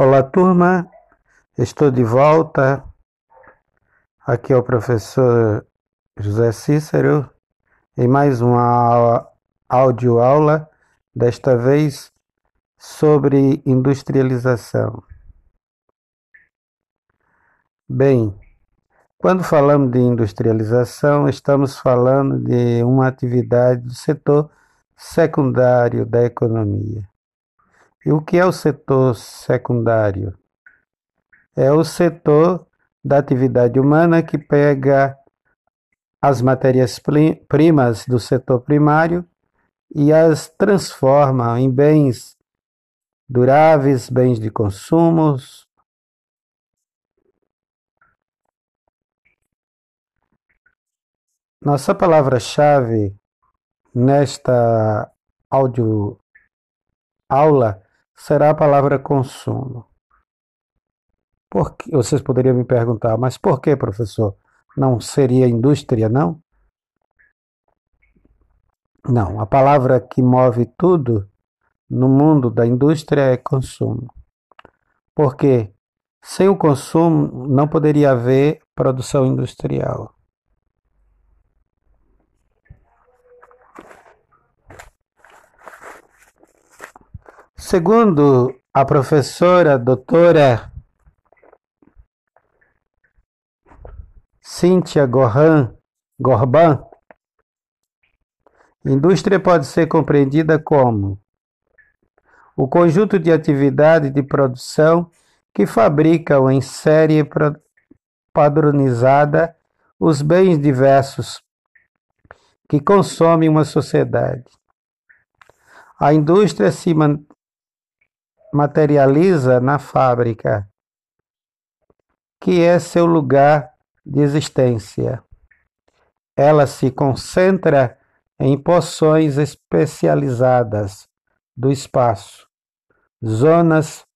Olá, turma. Estou de volta. Aqui é o professor José Cícero em mais uma áudio aula, desta vez sobre industrialização. Bem, quando falamos de industrialização, estamos falando de uma atividade do setor secundário da economia. E o que é o setor secundário? É o setor da atividade humana que pega as matérias-primas do setor primário e as transforma em bens duráveis, bens de consumo. Nossa palavra-chave nesta áudio aula será a palavra consumo. Por que, vocês poderiam me perguntar, mas por que, professor? Não seria indústria, não? Não, a palavra que move tudo no mundo da indústria é consumo. Porque sem o consumo não poderia haver produção industrial. Segundo a professora doutora Cíntia Gohan, Gorban, indústria pode ser compreendida como o conjunto de atividades de produção que fabricam em série padronizada os bens diversos que consome uma sociedade. A indústria se materializa na fábrica, que é seu lugar de existência. Ela se concentra em porções especializadas do espaço, zonas,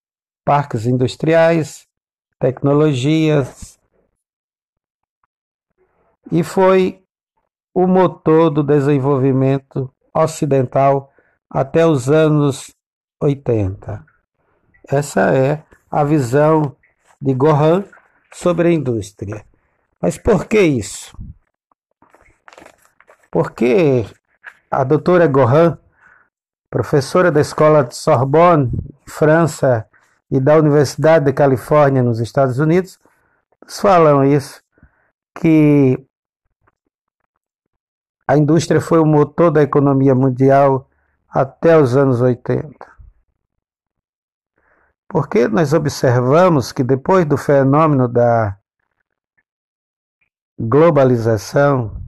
parques industriais, tecnologias, e foi o motor do desenvolvimento ocidental até os anos 80. Essa é a visão de Gohan sobre a indústria. Mas por que isso? Porque a doutora Gohan, professora da escola de Sorbonne, França, e da Universidade de Califórnia, nos Estados Unidos, falam isso, que a indústria foi o motor da economia mundial até os anos 80. Porque nós observamos que depois do fenômeno da globalização,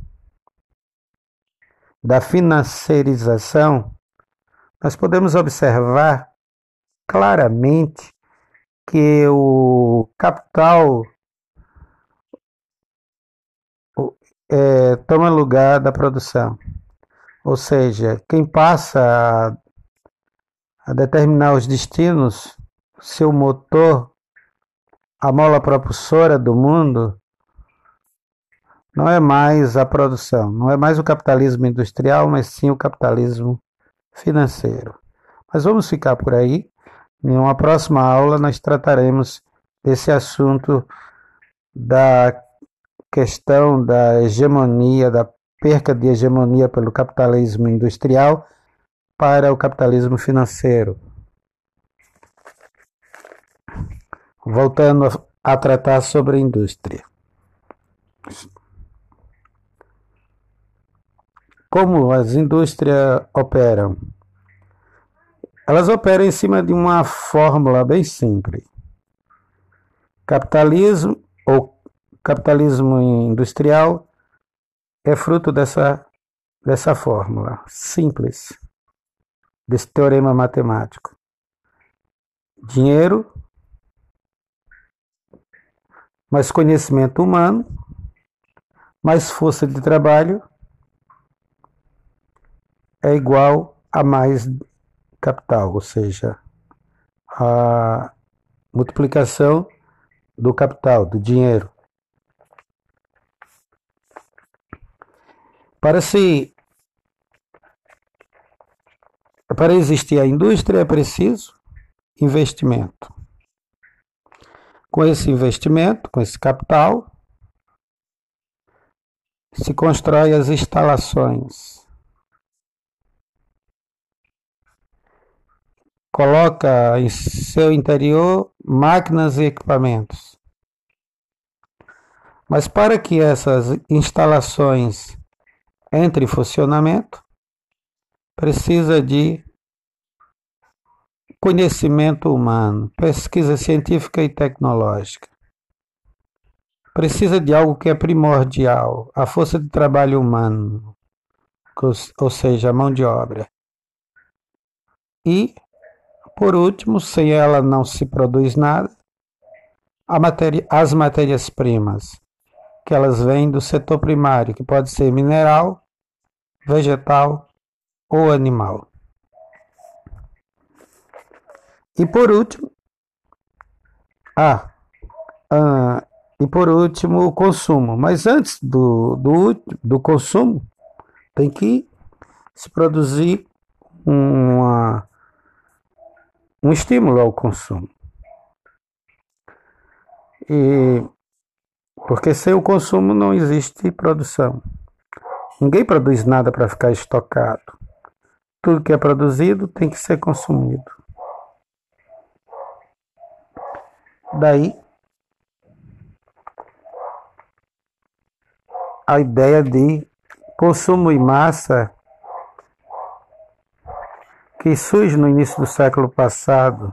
da financiarização, nós podemos observar claramente que o capital é, toma lugar da produção. Ou seja, quem passa a, a determinar os destinos, seu motor, a mola propulsora do mundo, não é mais a produção, não é mais o capitalismo industrial, mas sim o capitalismo financeiro. Mas vamos ficar por aí. Em uma próxima aula nós trataremos desse assunto da questão da hegemonia, da perca de hegemonia pelo capitalismo industrial para o capitalismo financeiro. Voltando a tratar sobre a indústria. Como as indústrias operam? Elas operam em cima de uma fórmula bem simples. Capitalismo ou capitalismo industrial é fruto dessa, dessa fórmula simples, desse teorema matemático. Dinheiro mais conhecimento humano, mais força de trabalho é igual a mais capital, ou seja, a multiplicação do capital, do dinheiro. Para se para existir a indústria é preciso investimento. Com esse investimento, com esse capital, se constrói as instalações. Coloca em seu interior máquinas e equipamentos. Mas para que essas instalações entrem em funcionamento, precisa de conhecimento humano, pesquisa científica e tecnológica. Precisa de algo que é primordial, a força de trabalho humano, ou seja, a mão de obra. E, por último, sem ela não se produz nada, matéria, as matérias-primas, que elas vêm do setor primário, que pode ser mineral, vegetal ou animal. E por último, ah, ah, e por último o consumo. Mas antes do, do, do consumo, tem que se produzir uma, um estímulo ao consumo. E porque sem o consumo não existe produção. Ninguém produz nada para ficar estocado. Tudo que é produzido tem que ser consumido. Daí a ideia de consumo em massa que surge no início do século passado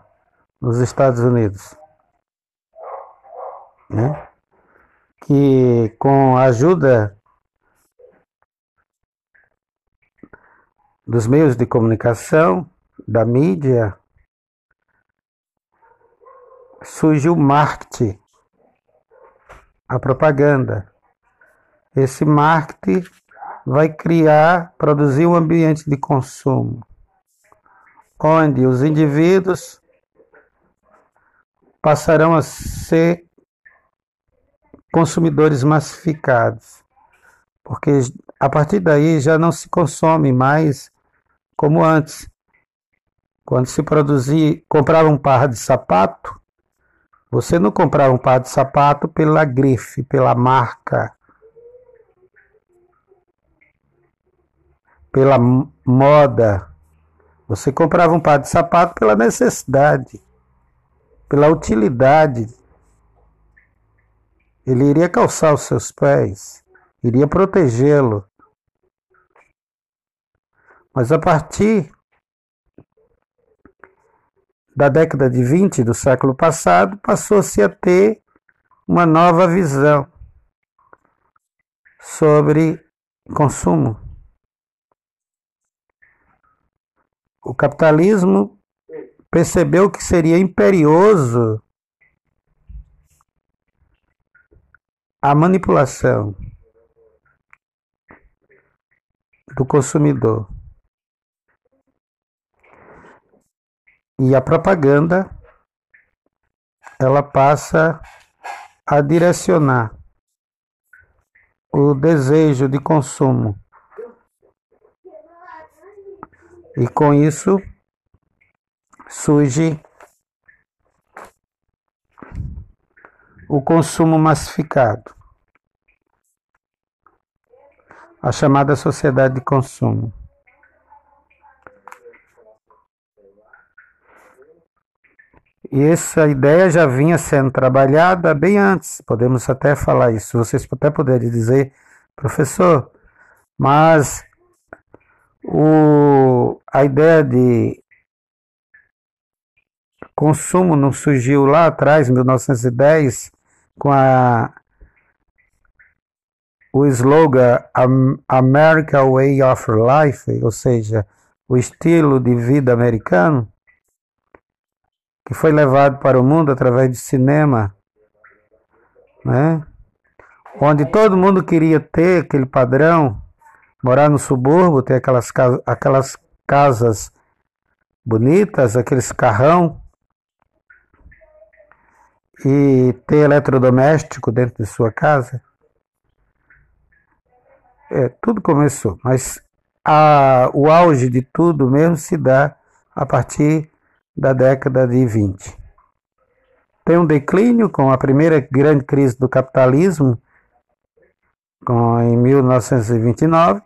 nos Estados Unidos. Né? Que com a ajuda dos meios de comunicação, da mídia, surge o marketing, a propaganda. Esse marketing vai criar, produzir um ambiente de consumo, onde os indivíduos passarão a ser consumidores massificados, porque a partir daí já não se consome mais como antes. Quando se produzia, comprava um par de sapato, você não comprava um par de sapato pela grife, pela marca, pela moda. Você comprava um par de sapato pela necessidade, pela utilidade. Ele iria calçar os seus pés, iria protegê-lo. Mas a partir da década de 20 do século passado, passou-se a ter uma nova visão sobre consumo. O capitalismo percebeu que seria imperioso a manipulação do consumidor. E a propaganda ela passa a direcionar o desejo de consumo. E com isso surge o consumo massificado, a chamada sociedade de consumo. E essa ideia já vinha sendo trabalhada bem antes, podemos até falar isso. Vocês até poderem dizer, professor, mas o, a ideia de consumo não surgiu lá atrás, em 1910, com a, o slogan America Way of Life, ou seja, o estilo de vida americano que foi levado para o mundo através de cinema, né? onde todo mundo queria ter aquele padrão, morar no subúrbio, ter aquelas, aquelas casas bonitas, aqueles carrão, e ter eletrodoméstico dentro de sua casa. É, tudo começou, mas a, o auge de tudo mesmo se dá a partir da década de 20. tem um declínio com a primeira grande crise do capitalismo, com, em 1929,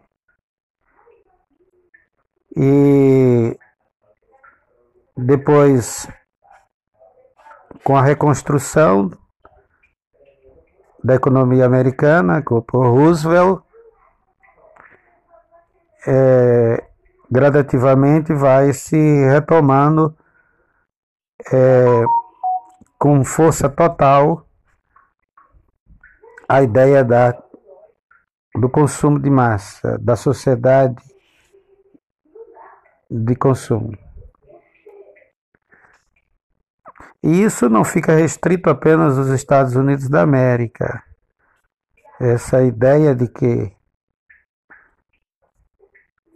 e depois com a reconstrução da economia americana por Roosevelt, é, gradativamente vai se retomando é, com força total a ideia da, do consumo de massa, da sociedade de consumo. E isso não fica restrito apenas aos Estados Unidos da América. Essa ideia de que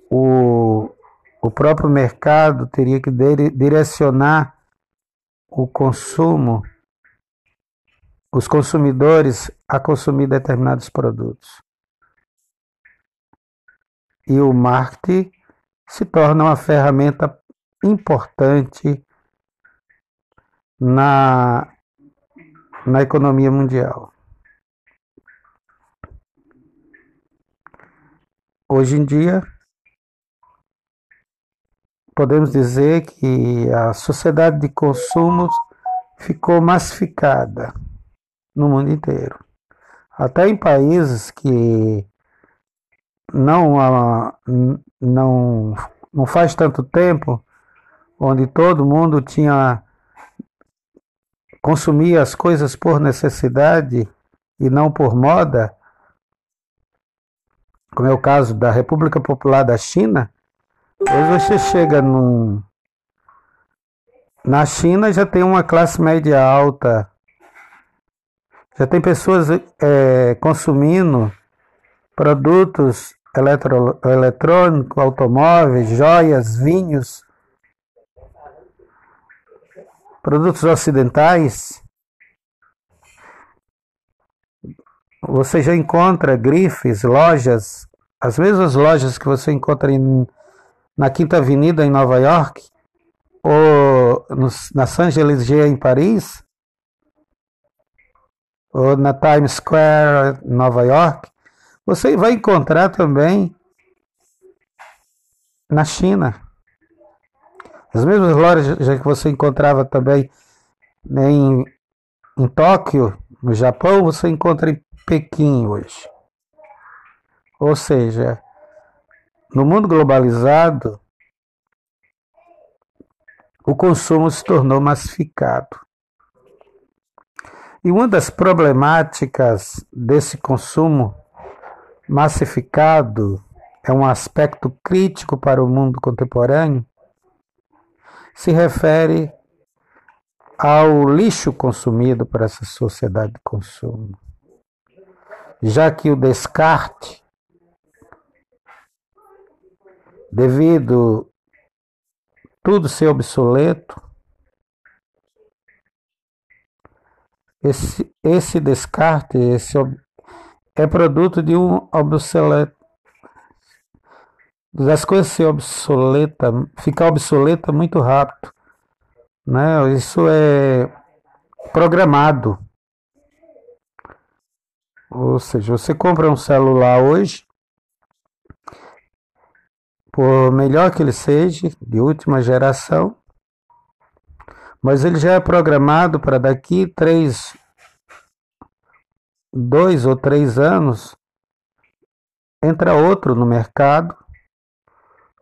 o, o próprio mercado teria que direcionar o consumo, os consumidores a consumir determinados produtos. E o marketing se torna uma ferramenta importante na, na economia mundial. Hoje em dia, podemos dizer que a sociedade de consumo ficou massificada no mundo inteiro. Até em países que não, não, não faz tanto tempo, onde todo mundo tinha consumia as coisas por necessidade e não por moda, como é o caso da República Popular da China, hoje você chega num, na China já tem uma classe média alta, já tem pessoas é, consumindo produtos eletro, eletrônicos, automóveis, joias, vinhos, produtos ocidentais, você já encontra grifes, lojas, as mesmas lojas que você encontra em, na Quinta Avenida em Nova York, ou no, na Saint-Gelysée em Paris, ou na Times Square em Nova York, você vai encontrar também na China. As mesmas lojas que você encontrava também né, em, em Tóquio, no Japão, você encontra em Pequim hoje. Ou seja, no mundo globalizado, o consumo se tornou massificado. E uma das problemáticas desse consumo massificado é um aspecto crítico para o mundo contemporâneo, se refere ao lixo consumido por essa sociedade de consumo. Já que o descarte, devido tudo ser obsoleto, esse, esse descarte esse, é produto de um obsoleto das coisas ser obsoleta, ficar obsoleta muito rápido. Né? Isso é programado. Ou seja, você compra um celular hoje, por melhor que ele seja, de última geração, mas ele já é programado para daqui três, dois ou três anos, entra outro no mercado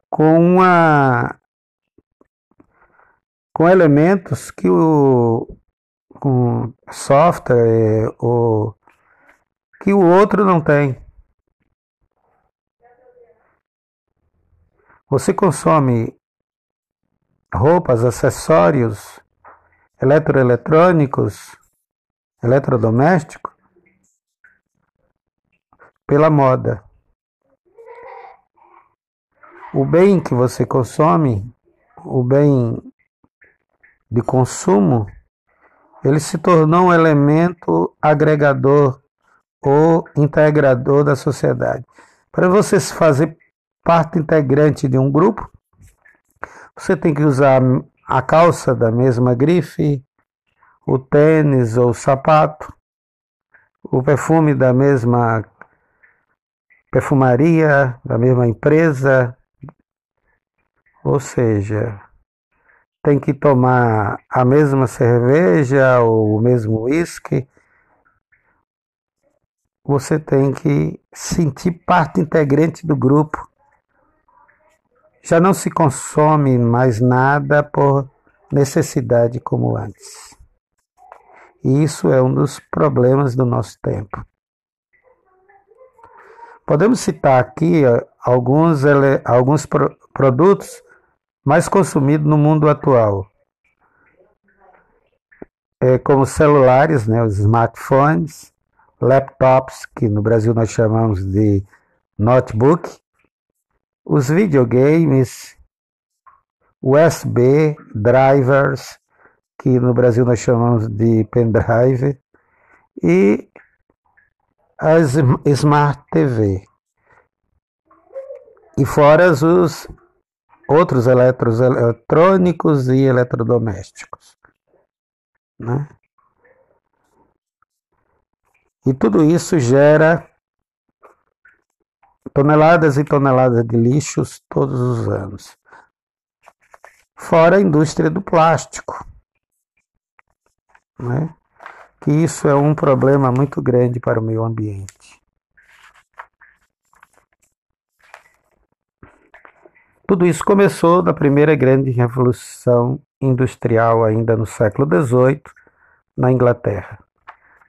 com uma com elementos que o com software o que o outro não tem. Você consome roupas, acessórios, eletroeletrônicos, eletrodomésticos pela moda. O bem que você consome, o bem de consumo, ele se tornou um elemento agregador ou integrador da sociedade. Para você se fazer parte integrante de um grupo, você tem que usar a calça da mesma grife, o tênis ou o sapato, o perfume da mesma perfumaria, da mesma empresa, ou seja, tem que tomar a mesma cerveja ou o mesmo uísque, você tem que sentir parte integrante do grupo. Já não se consome mais nada por necessidade como antes. E isso é um dos problemas do nosso tempo. Podemos citar aqui alguns, alguns produtos mais consumidos no mundo atual, é, como celulares, né, os smartphones, laptops, que no Brasil nós chamamos de notebook, os videogames, USB drivers, que no Brasil nós chamamos de pendrive, e as Smart TV. E fora os outros eletrônicos e eletrodomésticos. Né? E tudo isso gera toneladas e toneladas de lixos todos os anos. Fora a indústria do plástico. Né? Que isso é um problema muito grande para o meio ambiente. Tudo isso começou na primeira grande revolução industrial, ainda no século XVIII, na Inglaterra.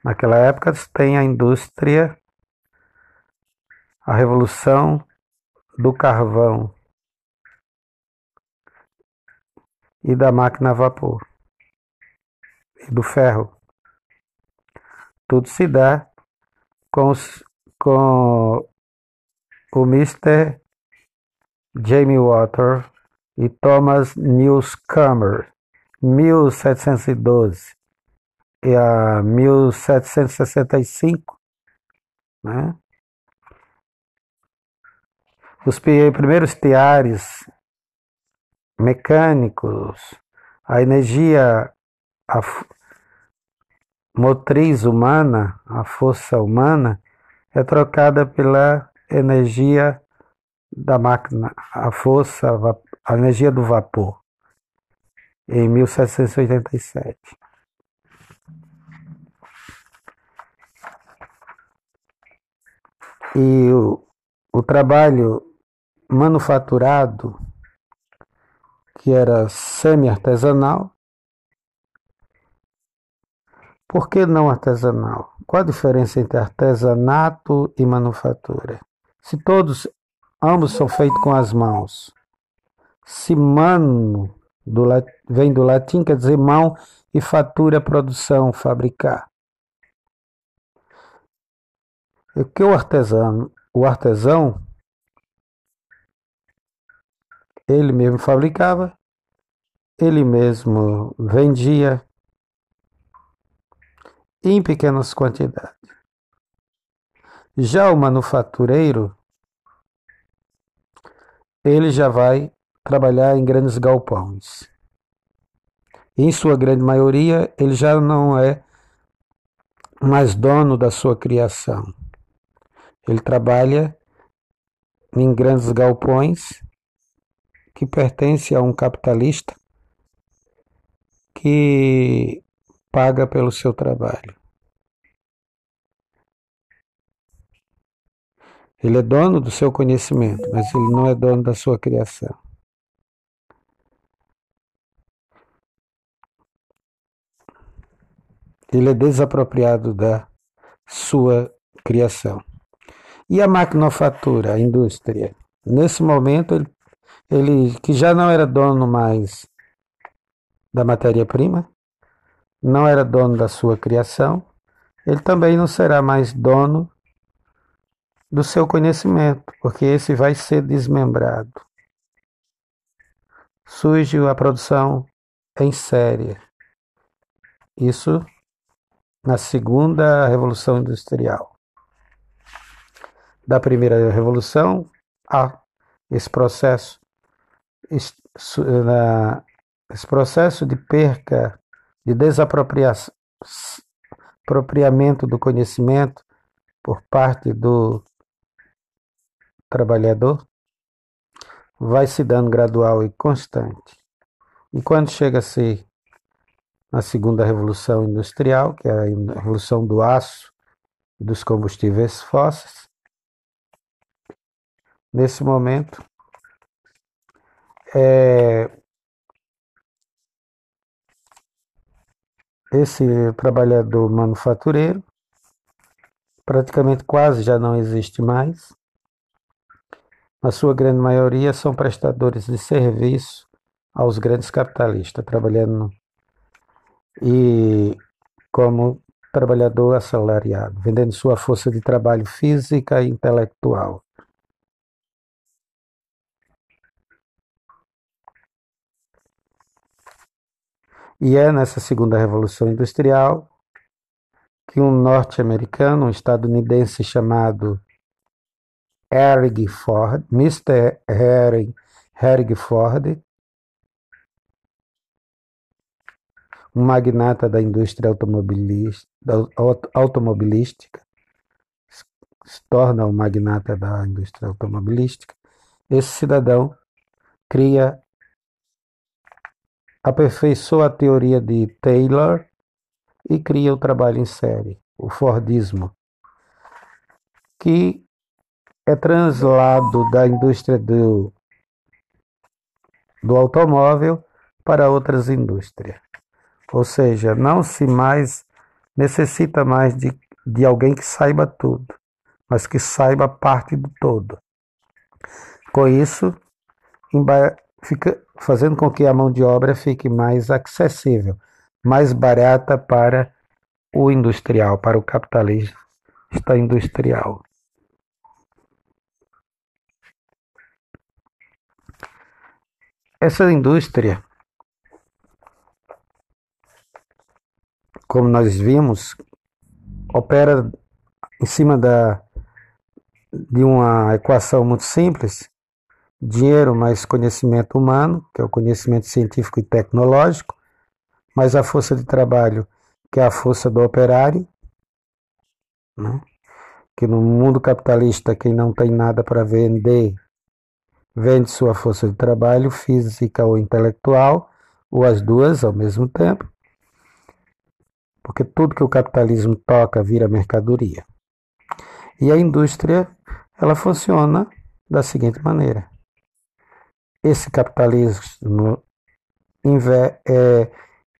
Naquela época tem a indústria, a revolução do carvão e da máquina a vapor e do ferro. Tudo se dá com, os, com o Mr. Jamie Water e Thomas Newcomer, 1712 e a 1765, né? Os primeiros teares mecânicos, a energia a motriz humana, a força humana, é trocada pela energia da máquina, a força, a energia do vapor, em 1787. E o, o trabalho manufaturado, que era semi-artesanal, por que não artesanal? Qual a diferença entre artesanato e manufatura? Se todos, ambos são feitos com as mãos. Se mano do, vem do latim, quer dizer mão, e fatura, produção, fabricar. O que o artesão, o artesão, ele mesmo fabricava, ele mesmo vendia em pequenas quantidades. Já o manufatureiro, ele já vai trabalhar em grandes galpões. Em sua grande maioria, ele já não é mais dono da sua criação. Ele trabalha em grandes galpões que pertence a um capitalista que paga pelo seu trabalho. Ele é dono do seu conhecimento, mas ele não é dono da sua criação. Ele é desapropriado da sua criação. E a maquinofatura, a indústria? Nesse momento, ele, ele que já não era dono mais da matéria-prima, não era dono da sua criação, ele também não será mais dono do seu conhecimento, porque esse vai ser desmembrado. Surge a produção em série. Isso na segunda revolução industrial da primeira revolução a esse processo esse processo de perca de desapropriamento do conhecimento por parte do trabalhador vai se dando gradual e constante. E quando chega a ser na segunda revolução industrial, que é a revolução do aço e dos combustíveis fósseis, nesse momento é, esse trabalhador manufatureiro praticamente quase já não existe mais. Na sua grande maioria são prestadores de serviço aos grandes capitalistas, trabalhando e como trabalhador assalariado, vendendo sua força de trabalho física e intelectual. E é nessa segunda revolução industrial que um norte-americano, um estadunidense chamado Harry Ford, Mr. Harry Ford, um magnata da indústria automobilística, se torna um magnata da indústria automobilística, esse cidadão cria, aperfeiçoa a teoria de Taylor e cria o trabalho em série, o Fordismo, que é translado da indústria do, do automóvel para outras indústrias. Ou seja, não se mais necessita mais de, de alguém que saiba tudo, mas que saiba parte do todo. Com isso, fica fazendo com que a mão de obra fique mais acessível, mais barata para o industrial, para o capitalista industrial. Essa indústria como nós vimos, opera em cima da, de uma equação muito simples: dinheiro mais conhecimento humano, que é o conhecimento científico e tecnológico, mais a força de trabalho, que é a força do operário, né? que no mundo capitalista, quem não tem nada para vender, vende sua força de trabalho, física ou intelectual, ou as duas ao mesmo tempo porque tudo que o capitalismo toca vira mercadoria. E a indústria, ela funciona da seguinte maneira. Esse capitalismo é,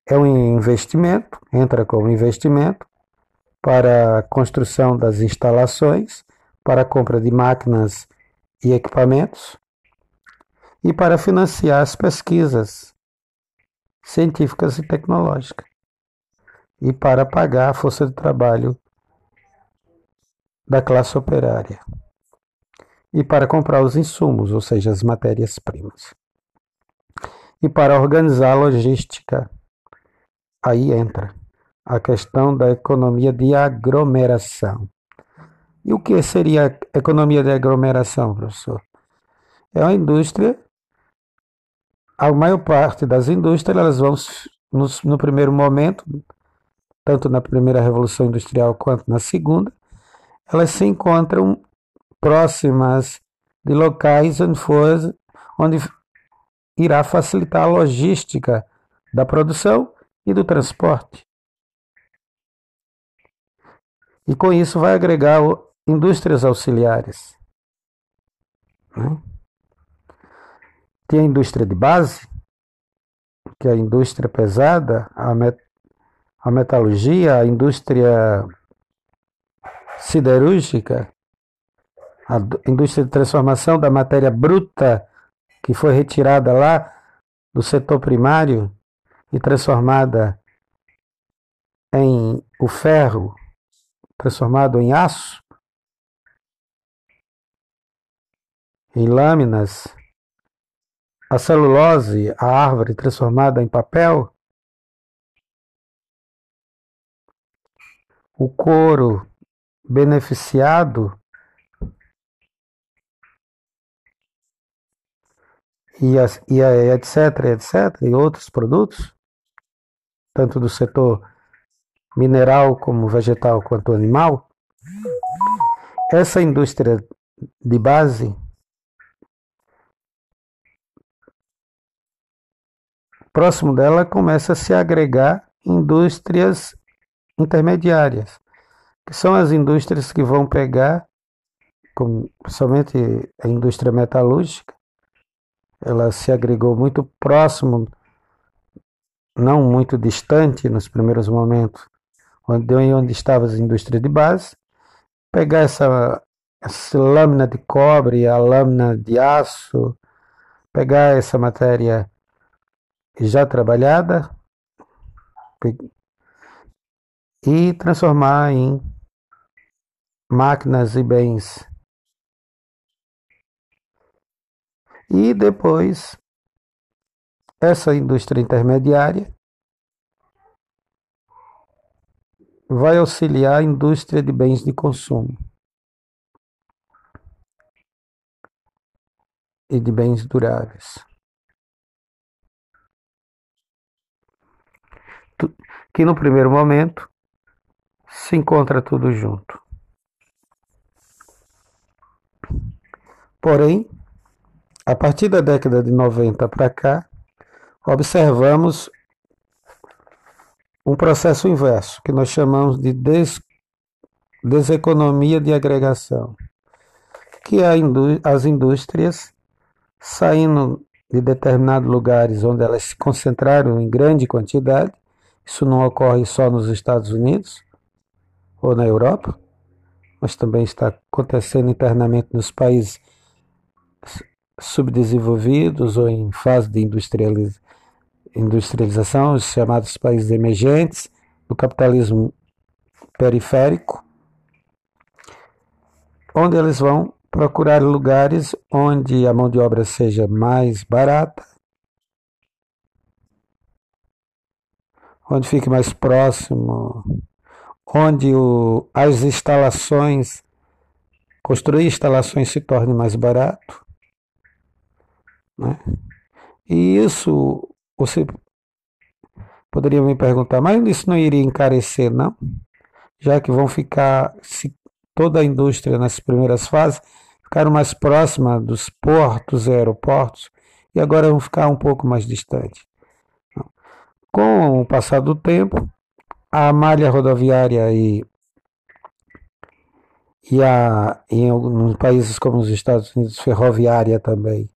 é um investimento, entra como investimento para a construção das instalações, para a compra de máquinas e equipamentos e para financiar as pesquisas científicas e tecnológicas e para pagar a força de trabalho da classe operária e para comprar os insumos, ou seja, as matérias-primas. E para organizar a logística, aí entra a questão da economia de aglomeração. E o que seria a economia de aglomeração, professor? É uma indústria, a maior parte das indústrias elas vão no, no primeiro momento tanto na primeira revolução industrial quanto na segunda, elas se encontram próximas de locais onde, for, onde irá facilitar a logística da produção e do transporte. E com isso vai agregar indústrias auxiliares. Né? Tem a indústria de base, que é a indústria pesada, a a metalurgia, a indústria siderúrgica, a indústria de transformação da matéria bruta que foi retirada lá do setor primário e transformada em o ferro, transformado em aço, em lâminas, a celulose, a árvore transformada em papel, o couro beneficiado e, as, e a, etc, etc, e outros produtos tanto do setor mineral como vegetal quanto animal, essa indústria de base próximo dela começa a se agregar indústrias intermediárias, que são as indústrias que vão pegar, como, principalmente a indústria metalúrgica, ela se agregou muito próximo, não muito distante nos primeiros momentos, onde, onde estavam as indústrias de base, pegar essa, essa lâmina de cobre, a lâmina de aço, pegar essa matéria já trabalhada e transformar em máquinas e bens. E depois, essa indústria intermediária vai auxiliar a indústria de bens de consumo e de bens duráveis. Que no primeiro momento se encontra tudo junto. Porém, a partir da década de 90 para cá, observamos um processo inverso, que nós chamamos de des, deseconomia de agregação, que é indú as indústrias saindo de determinados lugares onde elas se concentraram em grande quantidade, isso não ocorre só nos Estados Unidos ou na Europa, mas também está acontecendo internamente nos países subdesenvolvidos ou em fase de industrialização industrialização, os chamados países emergentes, do capitalismo periférico, onde eles vão procurar lugares onde a mão de obra seja mais barata, onde fique mais próximo, onde o, as instalações, construir instalações se torne mais barato. Né? E isso você poderia me perguntar, mas isso não iria encarecer, não? Já que vão ficar, se toda a indústria nessas primeiras fases ficaram mais próxima dos portos e aeroportos e agora vão ficar um pouco mais distantes. Com o passar do tempo, a malha rodoviária e, e a, em alguns países como os Estados Unidos, ferroviária também,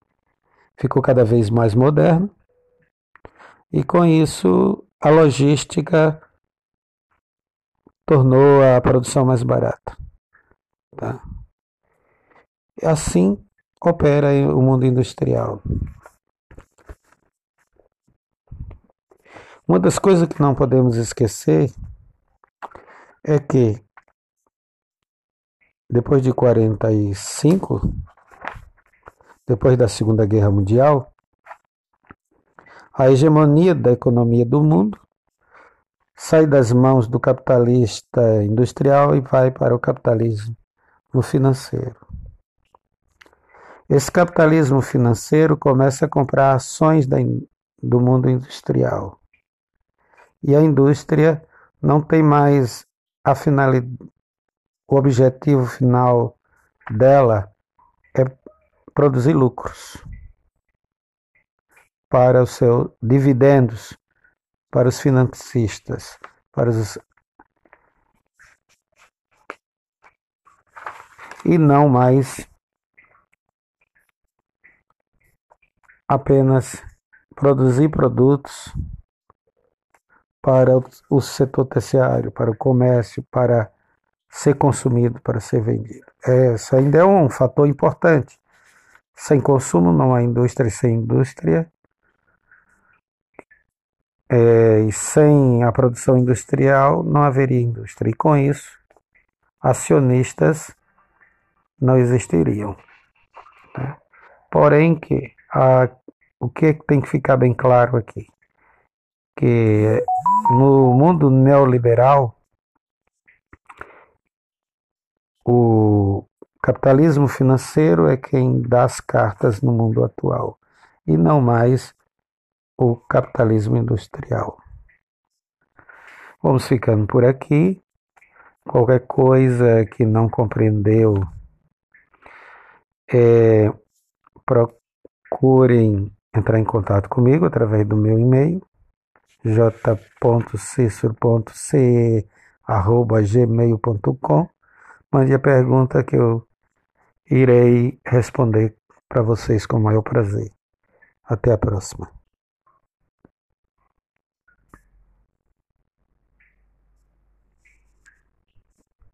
ficou cada vez mais moderna e com isso a logística tornou a produção mais barata. Tá? E assim opera o mundo industrial. Uma das coisas que não podemos esquecer é que depois de 45, depois da Segunda Guerra Mundial, a hegemonia da economia do mundo sai das mãos do capitalista industrial e vai para o capitalismo financeiro. Esse capitalismo financeiro começa a comprar ações do mundo industrial. E a indústria não tem mais a finalidade, o objetivo final dela produzir lucros para os seus dividendos, para os financistas, para os e não mais apenas produzir produtos para o setor terciário, para o comércio, para ser consumido, para ser vendido. Esse ainda é um fator importante. Sem consumo não há indústria, sem indústria é, e sem a produção industrial não haveria indústria. E com isso, acionistas não existiriam. Né? Porém, que a, o que tem que ficar bem claro aqui? Que no mundo neoliberal, o capitalismo financeiro é quem dá as cartas no mundo atual e não mais o capitalismo industrial. Vamos ficando por aqui. Qualquer coisa que não compreendeu, é, procurem entrar em contato comigo através do meu e-mail j.cicero.ce@gmail.com. Mande a pergunta que eu irei responder para vocês com o maior prazer. Até a próxima.